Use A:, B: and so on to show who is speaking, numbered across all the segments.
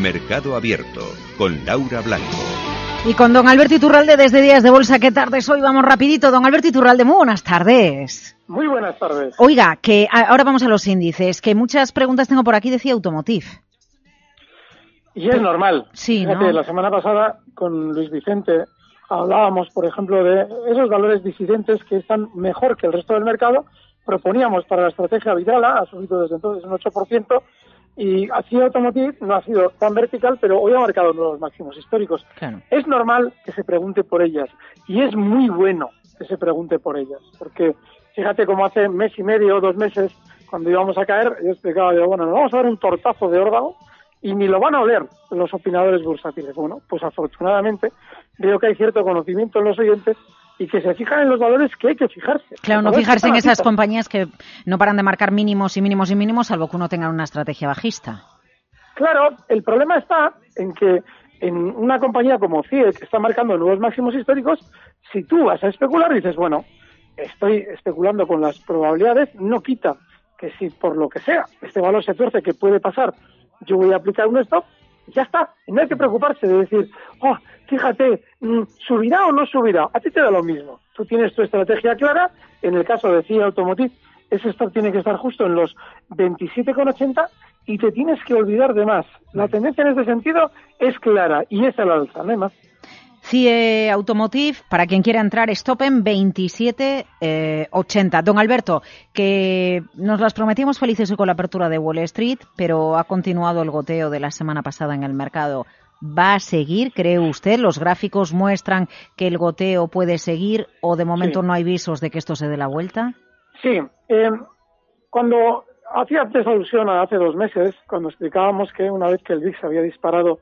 A: Mercado Abierto con Laura Blanco.
B: Y con don Alberto Iturralde desde Días de Bolsa, ¿qué tardes hoy? Vamos rapidito. Don Alberto Iturralde, muy buenas tardes.
C: Muy buenas tardes.
B: Oiga, que ahora vamos a los índices, que muchas preguntas tengo por aquí, decía Automotive.
C: Y es normal.
B: Sí, ¿no?
C: Fíjate, la semana pasada con Luis Vicente hablábamos, por ejemplo, de esos valores disidentes que están mejor que el resto del mercado. Proponíamos para la estrategia Vidala, ha subido desde entonces un 8%, y así Automotive no ha sido tan vertical, pero hoy ha marcado nuevos máximos históricos.
B: Claro.
C: Es normal que se pregunte por ellas y es muy bueno que se pregunte por ellas, porque fíjate cómo hace mes y medio o dos meses, cuando íbamos a caer, yo explicaba, digo, bueno, nos vamos a dar un tortazo de órdago y ni lo van a oler los opinadores bursátiles. Bueno, pues afortunadamente veo que hay cierto conocimiento en los oyentes y que se fijan en los valores que hay que fijarse.
B: Claro, no fijarse en esas compañías que no paran de marcar mínimos y mínimos y mínimos, salvo que uno tenga una estrategia bajista.
C: Claro, el problema está en que en una compañía como CIE, que está marcando nuevos máximos históricos, si tú vas a especular, dices, bueno, estoy especulando con las probabilidades, no quita que si por lo que sea este valor se tuerce, que puede pasar, yo voy a aplicar un stop, y ya está. No hay que preocuparse de decir, oh, fíjate, mm, ¿subirá o no subirá? A ti te da lo mismo. Tú tienes tu estrategia clara. En el caso de CIE Automotive, ese stop tiene que estar justo en los 27,80 y te tienes que olvidar de más. La tendencia en ese sentido es clara y es al alza, no hay más.
B: CIE Automotive, para quien quiera entrar, stop en 27,80. Don Alberto, que nos las prometíamos felices hoy con la apertura de Wall Street, pero ha continuado el goteo de la semana pasada en el mercado. ¿Va a seguir, cree usted? ¿Los gráficos muestran que el goteo puede seguir o de momento
C: Sí.
B: no hay visos de que esto se dé la vuelta?
C: Sí, eh, cuando hacía antes alusión a hace dos meses, cuando explicábamos que una vez que el VIX había disparado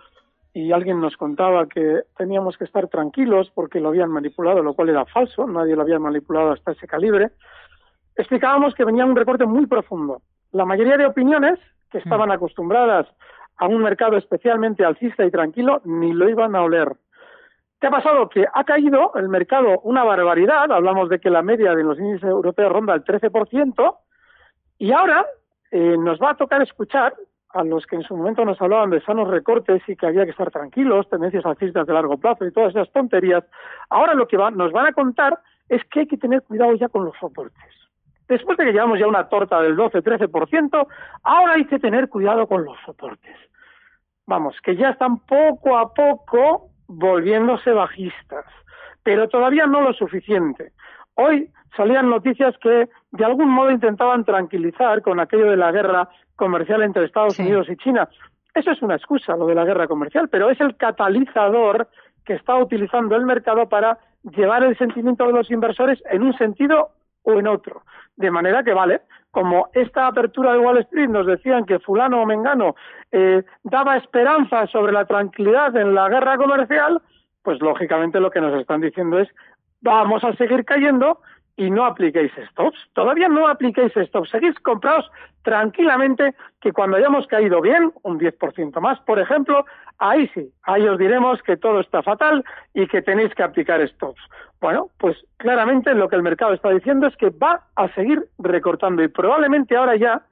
C: y alguien nos contaba que teníamos que estar tranquilos porque lo habían manipulado, lo cual era falso, nadie lo había manipulado hasta ese calibre, explicábamos que venía un recorte muy profundo. La mayoría de opiniones que estaban acostumbradas a un mercado especialmente alcista y tranquilo ni lo iban a oler. ¿Qué ha pasado? Que ha caído el mercado una barbaridad, hablamos de que la media de los índices europeos ronda el 13%, y ahora eh, nos va a tocar escuchar a los que en su momento nos hablaban de sanos recortes y que había que estar tranquilos, tendencias alcistas de largo plazo y todas esas tonterías. Ahora lo que nos van a contar es que hay que tener cuidado ya con los soportes. Después de que llevamos ya una torta del 12-13%, ahora hay que tener cuidado con los soportes. Vamos, que ya están poco a poco volviéndose bajistas, pero todavía no lo suficiente. Hoy salían noticias que de algún modo intentaban tranquilizar con aquello de la guerra comercial entre Estados
B: Sí.
C: Unidos y China. Eso es una excusa, lo de la guerra comercial, pero es el catalizador que está utilizando el mercado para llevar el sentimiento de los inversores en un sentido o en otro. De manera que, vale, como esta apertura de Wall Street nos decían que fulano o mengano eh, daba esperanza sobre la tranquilidad en la guerra comercial, pues lógicamente lo que nos están diciendo es vamos a seguir cayendo y no apliquéis stops. Todavía no apliquéis stops. Seguís comprados tranquilamente que cuando hayamos caído bien, un 10% más, por ejemplo, ahí sí, ahí os diremos que todo está fatal y que tenéis que aplicar stops. Bueno, pues claramente lo que el mercado está diciendo es que va a seguir recortando y probablemente ahora ya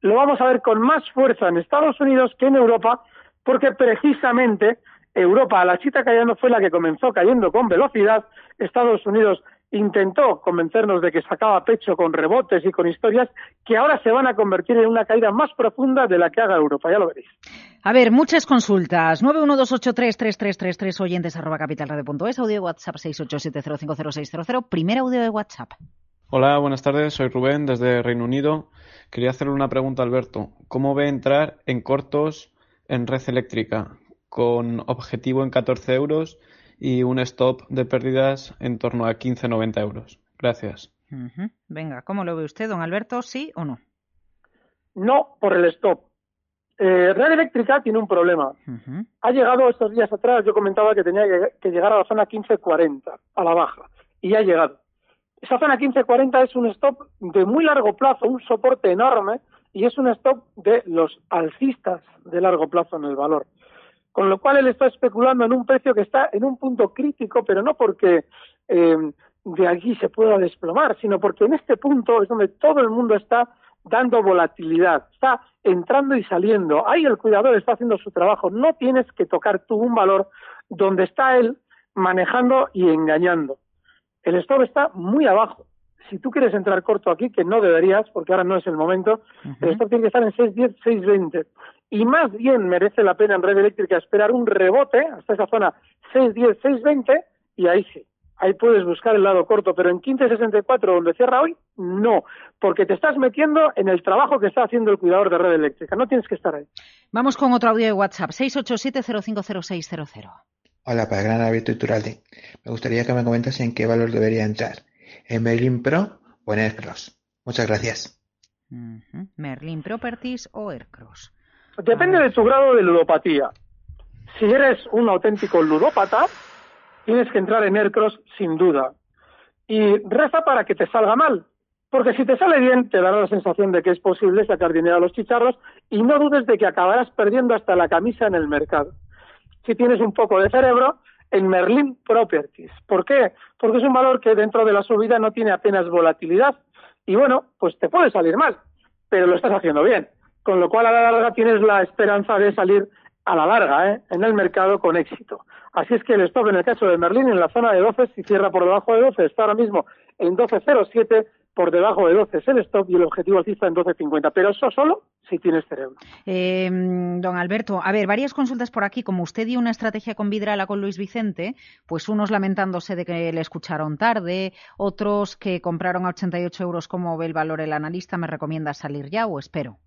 C: lo vamos a ver con más fuerza en Estados Unidos que en Europa, porque precisamente Europa la chita cayendo fue la que comenzó cayendo con velocidad. Estados Unidos intentó convencernos de que sacaba pecho con rebotes y con historias que ahora se van a convertir en una caída más profunda de la que haga Europa, ya lo veréis.
B: A ver, muchas consultas. 912833333 oyentes arroba capitalradio.es, audio de WhatsApp 687050600, primer audio de WhatsApp.
D: Hola, buenas tardes. Soy Rubén desde Reino Unido. Quería hacerle una pregunta a Alberto. ¿Cómo ve entrar en cortos en red eléctrica con objetivo en 14 euros y un stop de pérdidas en torno a 15,90 euros? Gracias.
B: Venga, ¿cómo lo ve usted, don Alberto? ¿Sí o no?
C: No por el stop. Eh, Red Eléctrica tiene un problema. Ha llegado estos días atrás, yo comentaba que tenía que llegar a la zona 1540, a la baja, y ha llegado. Esa zona 1540 es un stop de muy largo plazo, un soporte enorme, y es un stop de los alcistas de largo plazo en el valor. Con lo cual él está especulando en un precio que está en un punto crítico, pero no porque eh, de aquí se pueda desplomar, sino porque en este punto es donde todo el mundo está dando volatilidad, está entrando y saliendo. Ahí el cuidador está haciendo su trabajo. No tienes que tocar tú un valor donde está él manejando y engañando. El stop está muy abajo. Si tú quieres entrar corto aquí, que no deberías, porque ahora no es el momento, el stop tiene que estar en 6.10, 6.20. Y más bien merece la pena en red eléctrica esperar un rebote hasta esa zona 6.10, 6.20 y ahí sí, ahí puedes buscar el lado corto, pero en 15.64 donde cierra hoy, no, porque te estás metiendo en el trabajo que está haciendo el cuidador de red eléctrica, no tienes que estar ahí.
B: Vamos con otro audio de WhatsApp, 687-050600.
E: Hola, para Gran Abierto y Turalde. Me gustaría que me comentas en qué valor debería entrar, en Merlin Pro o en Aircross. Muchas gracias.
B: Merlin Properties o Aircross.
C: Depende de tu grado de ludopatía. Si eres un auténtico ludópata, tienes que entrar en Aircross sin duda. Y reza para que te salga mal, porque si te sale bien te dará la sensación de que es posible sacar dinero a los chicharros y no dudes de que acabarás perdiendo hasta la camisa en el mercado. Si tienes un poco de cerebro, en Merlin Properties. ¿Por qué? Porque es un valor que dentro de la subida no tiene apenas volatilidad y bueno, pues te puede salir mal, pero lo estás haciendo bien. Con lo cual a la larga tienes la esperanza de salir a la larga ¿eh? en el mercado con éxito. Así es que el stop en el caso de Merlin en la zona de 12, si cierra por debajo de 12, está ahora mismo en 12.07, por debajo de 12 es el stop y el objetivo alcista en 12.50, pero eso solo si tienes cerebro.
B: Eh, don Alberto, a ver, varias consultas por aquí. Como usted dio una estrategia con Vidrala con Luis Vicente, pues unos lamentándose de que le escucharon tarde, otros que compraron a 88 euros, como ve el valor el analista, me recomienda salir ya o espero.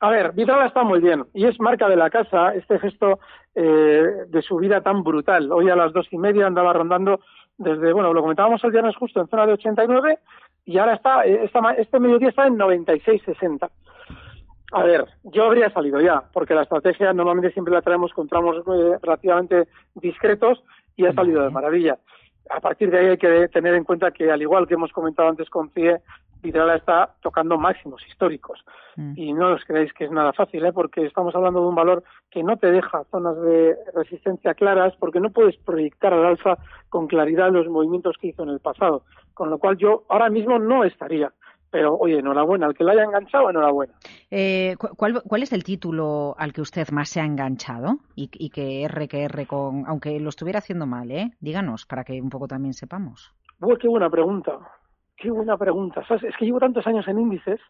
C: A ver, Vidrala está muy bien y es marca de la casa este gesto eh, de subida tan brutal. Hoy a las dos y media andaba rondando desde, bueno, lo comentábamos el viernes justo en zona de 89 y ahora está, eh, este mediodía está en 96.60. A ver, yo habría salido ya, porque la estrategia normalmente siempre la traemos con tramos eh, relativamente discretos y ha salido de maravilla. A partir de ahí hay que tener en cuenta que, al igual que hemos comentado antes con CIE, Vidrala está tocando máximos históricos. Mm. Y no os creáis que es nada fácil, ¿eh? porque estamos hablando de un valor que no te deja zonas de resistencia claras, porque no puedes proyectar al alza con claridad los movimientos que hizo en el pasado. Con lo cual yo ahora mismo no estaría. Pero, oye, enhorabuena. Al que la haya enganchado, enhorabuena.
B: Eh, ¿cuál, ¿Cuál es el título al que usted más se ha enganchado? Y, y que R, que R, con, aunque lo estuviera haciendo mal, ¿eh? Díganos, para que un poco también sepamos.
C: Uy, qué buena pregunta. Qué buena pregunta. Es que llevo tantos años en índices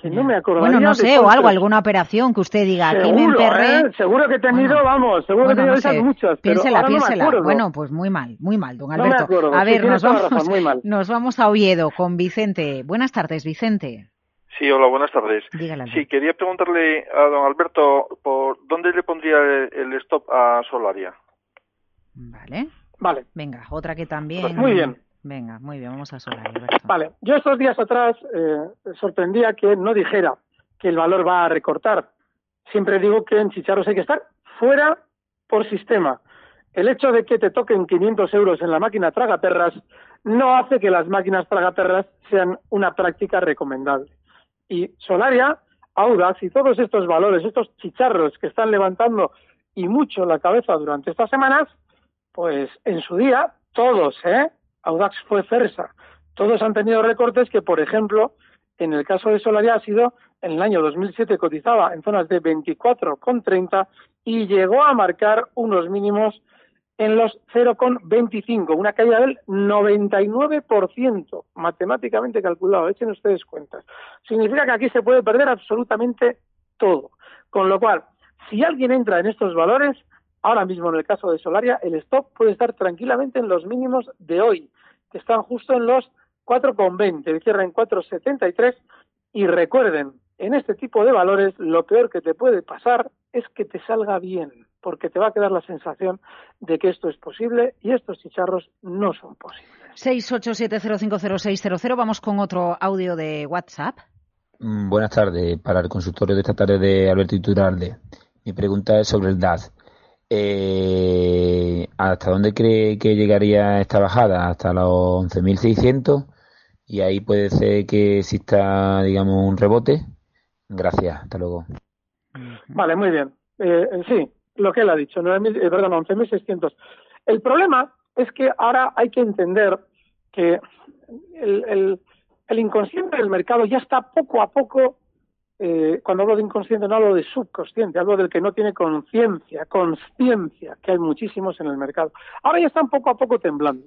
C: que no me acuerdo.
B: Bueno, no sé, o algo, alguna operación que usted diga,
C: seguro,
B: aquí me emperré.
C: ¿eh? Seguro que he tenido, vamos, seguro que he tenido esas muchas.
B: Piénsela,
C: pero
B: piénsela.
C: No
B: bueno, pues muy mal, muy mal, don
C: No
B: Alberto.
C: me acuerdo,
B: a ver,
C: sí,
B: nos vamos,
C: la razón, muy mal.
B: nos vamos a Oviedo con Vicente. Buenas tardes, Vicente.
F: Sí, hola, buenas tardes.
B: Dígale.
F: Sí, quería preguntarle a don Alberto por dónde le pondría el, el stop a Solaria.
B: Vale.
C: Vale,
B: Venga, otra que también.
C: Pues muy bien.
B: Venga, muy bien, vamos a Alberto.
C: vale. Yo estos días atrás eh, sorprendía que no dijera que el valor va a recortar. Siempre digo que en chicharros hay que estar fuera por sistema. El hecho de que te toquen 500 euros en la máquina tragaperras no hace que las máquinas tragaperras sean una práctica recomendable. Y Solaria, Audax y todos estos valores, estos chicharros que están levantando y mucho la cabeza durante estas semanas, pues en su día, todos, ¿eh? Audax fue Fersa. Todos han tenido recortes que, por ejemplo, en el caso de Solaria ha sido en el año 2007 cotizaba en zonas de 24,30 y llegó a marcar unos mínimos en los 0,25, una caída del 99%, matemáticamente calculado, echen ustedes cuentas. Significa que aquí se puede perder absolutamente todo. Con lo cual, si alguien entra en estos valores, ahora mismo en el caso de Solaria, el stop puede estar tranquilamente en los mínimos de hoy, que están justo en los 4,20, el cierre en 4,73 y recuerden, en este tipo de valores lo peor que te puede pasar es que te salga bien, porque te va a quedar la sensación de que esto es posible y estos chicharros no son posibles.
B: 687050600, vamos con otro audio de WhatsApp.
G: Mm, buenas tardes. Para el consultorio de esta tarde de Alberto Iturralde. Mi pregunta es sobre el DAS. Eh, ¿Hasta dónde cree que llegaría esta bajada? ¿Hasta los 11.600? Y ahí puede ser que exista, digamos, un rebote. Gracias. Hasta luego.
C: Vale, muy bien. Eh, sí, lo que él ha dicho, 9.000, eh, perdón, 11.600. El problema es que ahora hay que entender que el, el, el inconsciente del mercado ya está poco a poco, eh, cuando hablo de inconsciente no hablo de subconsciente, hablo del que no tiene conciencia, conciencia, que hay muchísimos en el mercado. Ahora ya están poco a poco temblando.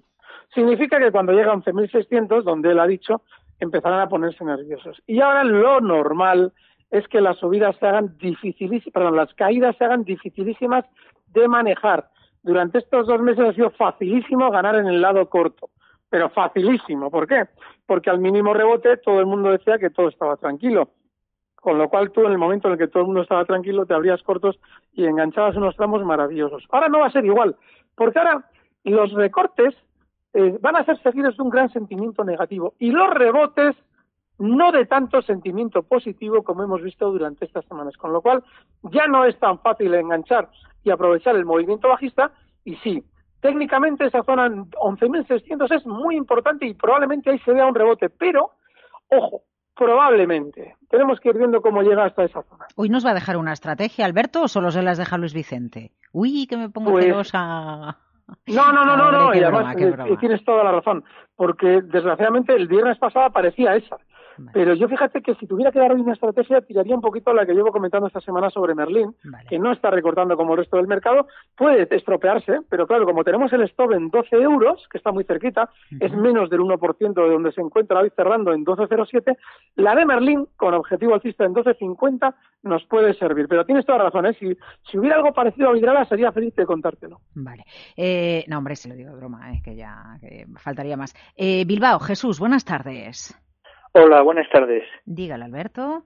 C: Significa que cuando llega a 11.600, donde él ha dicho, empezarán a ponerse nerviosos. Y ahora lo normal es que las subidas se hagan dificilísimas, perdón, las caídas se hagan dificilísimas de manejar. Durante estos dos meses ha sido facilísimo ganar en el lado corto pero facilísimo. ¿Por qué? Porque al mínimo rebote todo el mundo decía que todo estaba tranquilo. Con lo cual tú en el momento en el que todo el mundo estaba tranquilo te abrías cortos y enganchabas unos tramos maravillosos. Ahora no va a ser igual, porque ahora los recortes eh, van a ser seguidos de un gran sentimiento negativo y los rebotes no de tanto sentimiento positivo como hemos visto durante estas semanas. Con lo cual ya no es tan fácil enganchar y aprovechar el movimiento bajista y sí, Técnicamente esa zona 11.600 es muy importante y probablemente ahí se vea un rebote, pero ojo, probablemente. Tenemos que ir viendo cómo llega hasta esa zona.
B: ¿Hoy nos va a dejar una estrategia, Alberto, o solo se las deja Luis Vicente? Uy, que me pongo pues... celosa.
C: No, no, no, no, no, y además eh, tienes toda la razón, porque desgraciadamente el viernes pasado parecía esa. Pero yo fíjate que si tuviera que dar hoy una estrategia, tiraría un poquito a la que llevo comentando esta semana sobre Merlín, que no está recortando como el resto del mercado, puede estropearse, pero claro, como tenemos el stop en 12 euros, que está muy cerquita, es menos del 1% de donde se encuentra hoy cerrando en 12.07, la de Merlín, con objetivo alcista en 12.50, nos puede servir. Pero tienes toda razón, ¿eh? si, si hubiera algo parecido a Vidrala, sería feliz de contártelo.
B: Vale. Eh, no, hombre, se lo digo de broma, ¿eh? que ya que faltaría más. Eh, Bilbao, Jesús, buenas tardes.
H: Hola, buenas tardes.
B: Dígale, Alberto.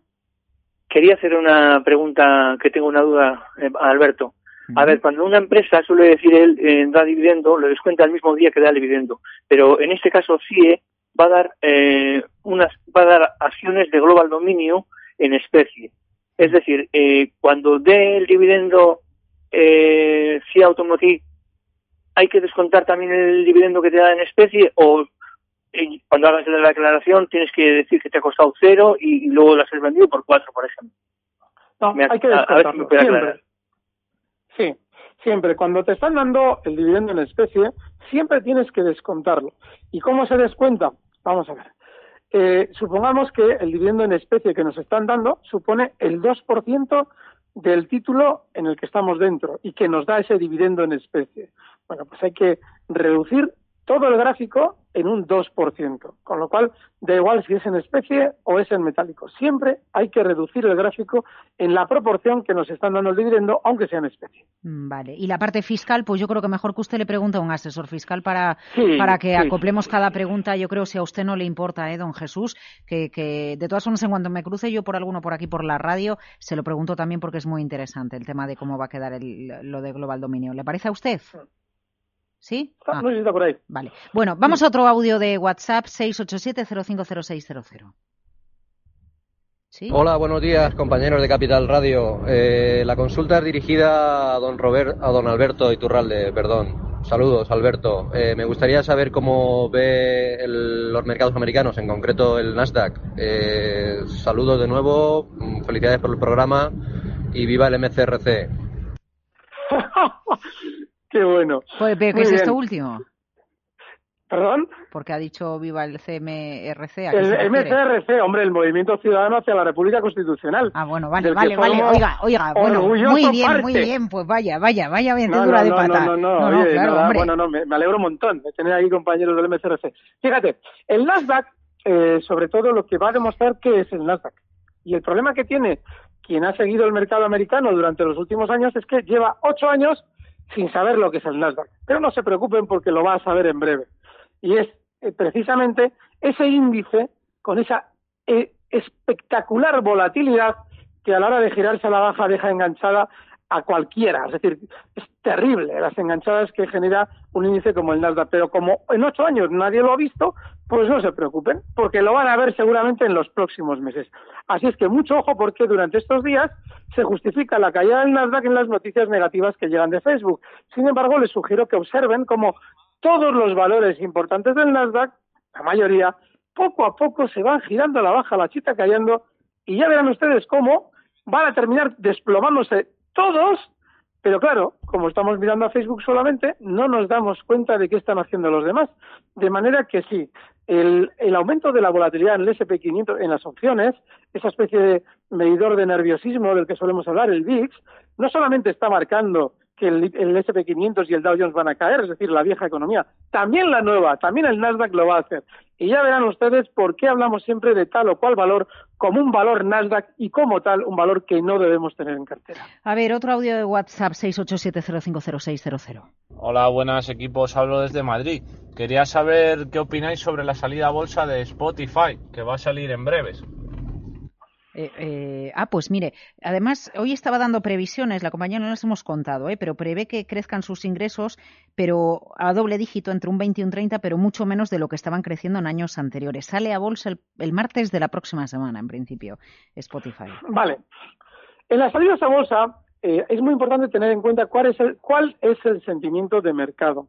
H: Quería hacer una pregunta que tengo una duda eh, a Alberto. A ver, cuando una empresa suele decir él eh, da dividendo, lo descuenta el mismo día que da el dividendo, pero en este caso CIE va a dar eh, unas va a dar acciones de global dominio en especie. Es decir, eh, cuando dé el dividendo eh, CIE Automotive, hay que descontar también el dividendo que te da en especie o cuando hagas la declaración tienes que decir que te ha costado cero y, luego lo has vendido por cuatro, por ejemplo.
C: No, hay que descontarlo, siempre. Sí, siempre. Cuando te están dando el dividendo en especie, siempre tienes que descontarlo. ¿Y cómo se descuenta? Vamos a ver. Eh, supongamos que el dividendo en especie que nos están dando supone el 2% del título en el que estamos dentro y que nos da ese dividendo en especie. Bueno, pues hay que reducir todo el gráfico en un 2%, con lo cual da igual si es en especie o es en metálico. Siempre hay que reducir el gráfico en la proporción que nos están dando el dividendo, aunque sea en especie.
B: Mm, vale. Y la parte fiscal, pues yo creo que mejor que usted le pregunte a un asesor fiscal para, para que acoplemos cada pregunta. Yo creo si a usted no le importa, ¿eh, don Jesús, que, que de todas formas en cuanto me cruce yo por alguno por aquí por la radio, se lo pregunto también porque es muy interesante el tema de cómo va a quedar el, lo de Global Dominio. ¿Le parece a usted? ¿Sí?
C: Ah, ah. por ahí.
B: Vale. Bueno, vamos a otro audio de WhatsApp 687-050600. ¿Sí?
I: Hola, buenos días, compañeros de Capital Radio. Eh, la consulta es dirigida a don Robert, a don Alberto Iturralde, perdón. Saludos, Alberto. Eh, me gustaría saber cómo ve el, los mercados americanos, en concreto el Nasdaq. Eh, saludos de nuevo, mm, felicidades por el programa y viva el MCRC.
C: Qué bueno.
B: Pues, ¿Qué es esto último?
C: ¿Perdón?
B: Porque ha dicho viva el CMRC.
C: el MCRC, hombre, el Movimiento Ciudadano hacia la República Constitucional.
B: Ah, bueno, vale, vale, vale. Oiga, oiga, bueno, muy bien, muy bien. Pues vaya, vaya, vaya aventura
C: no, no,
B: de pata.
C: No, no, no, Oye, claro. Bueno, no, me, me, alegro un montón de tener ahí compañeros del MCRC. Fíjate, el Nasdaq, eh, sobre todo lo que va a demostrar que es el Nasdaq. Y el problema que tiene quien ha seguido el mercado americano durante los últimos años es que lleva ocho años sin saber lo que es el Nasdaq. Pero no se preocupen porque lo va a saber en breve. Y es eh, precisamente ese índice con esa eh, espectacular volatilidad que a la hora de girarse a la baja deja enganchada a cualquiera. Es decir, es terrible las enganchadas que genera un índice como el Nasdaq. Pero como en ocho años nadie lo ha visto, pues no se preocupen, porque lo van a ver seguramente en los próximos meses. Así es que mucho ojo porque durante estos días se justifica la caída del Nasdaq en las noticias negativas que llegan de Facebook. Sin embargo, les sugiero que observen cómo todos los valores importantes del Nasdaq, la mayoría, poco a poco se van girando a la baja, la chita cayendo, y ya verán ustedes cómo van a terminar desplomándose todos, pero claro, como estamos mirando a Facebook solamente, no nos damos cuenta de qué están haciendo los demás. De manera que sí, el, el aumento de la volatilidad en el SP500, en las opciones, esa especie de medidor de nerviosismo del que solemos hablar, el VIX, no solamente está marcando que el, el SP500 y el Dow Jones van a caer, es decir, la vieja economía. También la nueva, también el Nasdaq lo va a hacer. Y ya verán ustedes por qué hablamos siempre de tal o cual valor como un valor Nasdaq y como tal un valor que no debemos tener en cartera.
B: A ver, otro audio de WhatsApp 687050600.
J: Hola, buenas equipos, hablo desde Madrid. Quería saber qué opináis sobre la salida a bolsa de Spotify, que va a salir en breves.
B: Eh, eh, ah, pues mire, además hoy estaba dando previsiones, la compañía no las hemos contado, eh, pero prevé que crezcan sus ingresos, pero a doble dígito, entre un 20 y un 30, pero mucho menos de lo que estaban creciendo en años anteriores. Sale a bolsa el, el martes de la próxima semana, en principio, Spotify.
C: Vale. En las salidas a bolsa eh, es muy importante tener en cuenta cuál es el, cuál es el sentimiento de mercado.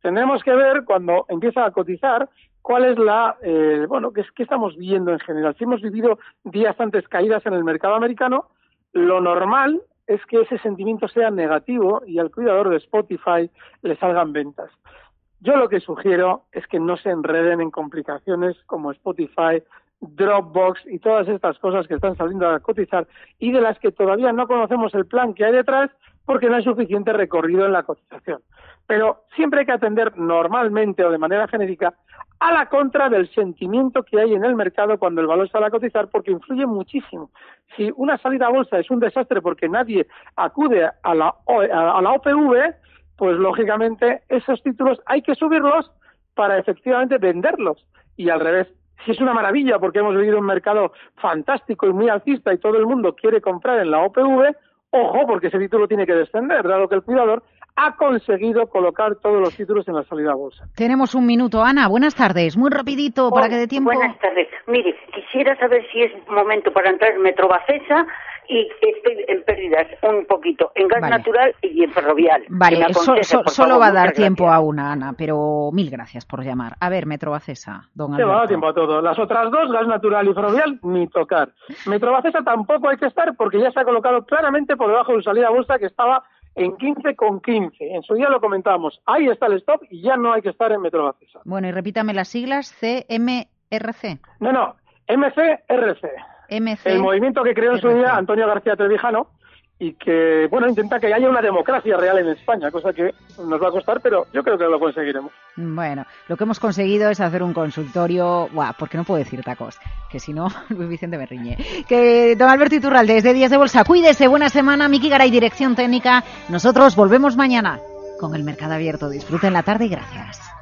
C: Tendremos que ver cuando empieza a cotizar cuál es la, eh, bueno, qué, qué estamos viendo en general. Si hemos vivido días antes caídas en el mercado americano, lo normal es que ese sentimiento sea negativo y al cuidador de Spotify le salgan ventas. Yo lo que sugiero es que no se enreden en complicaciones como Spotify, Dropbox y todas estas cosas que están saliendo a cotizar y de las que todavía no conocemos el plan que hay detrás porque no hay suficiente recorrido en la cotización. Pero siempre hay que atender normalmente o de manera genérica a la contra del sentimiento que hay en el mercado cuando el valor sale a cotizar porque influye muchísimo. Si una salida a bolsa es un desastre porque nadie acude a la, a la OPV, pues lógicamente esos títulos hay que subirlos para efectivamente venderlos. Y al revés, si es una maravilla porque hemos vivido un mercado fantástico y muy alcista y todo el mundo quiere comprar en la OPV, ojo porque ese título tiene que descender, dado que el cuidador ha conseguido colocar todos los títulos en la salida a bolsa.
B: Tenemos un minuto. Ana, buenas tardes. Muy rapidito para que dé tiempo.
K: Buenas tardes. Mire, quisiera saber si es momento para entrar en Metrobacesa y estoy en pérdidas un poquito en gas
B: Vale.
K: natural y en ferrovial.
B: Vale, so- so- solo
K: favor.
B: va a dar tiempo
K: gracias.
B: a una, Ana, pero mil gracias por llamar. A ver, Metrobacesa, don
C: Se va a dar
B: Alberto.
C: tiempo a todo. Las otras dos, gas natural y ferrovial, ni tocar. Metrobacesa tampoco hay que estar porque ya se ha colocado claramente por debajo de su salida a bolsa que estaba en 15 con 15. En su día lo comentábamos. Ahí está el stop y ya no hay que estar en Metrobacesa.
B: Bueno, y repítame las siglas CMRC.
C: No, no, MCRC.
B: MC.
C: El movimiento que creó en su día Antonio García Trevijano y que, bueno, intenta que haya una democracia real en España, cosa que nos va a costar, pero yo creo que lo conseguiremos.
B: Bueno, lo que hemos conseguido es hacer un consultorio, guau, porque no puedo decir tacos, que si no, Luis Vicente me riñe. Que don Alberto Iturralde, desde Días de Bolsa, cuídese, buena semana, Miki Garay, dirección técnica. Nosotros volvemos mañana con el mercado abierto. Disfruten la tarde y gracias.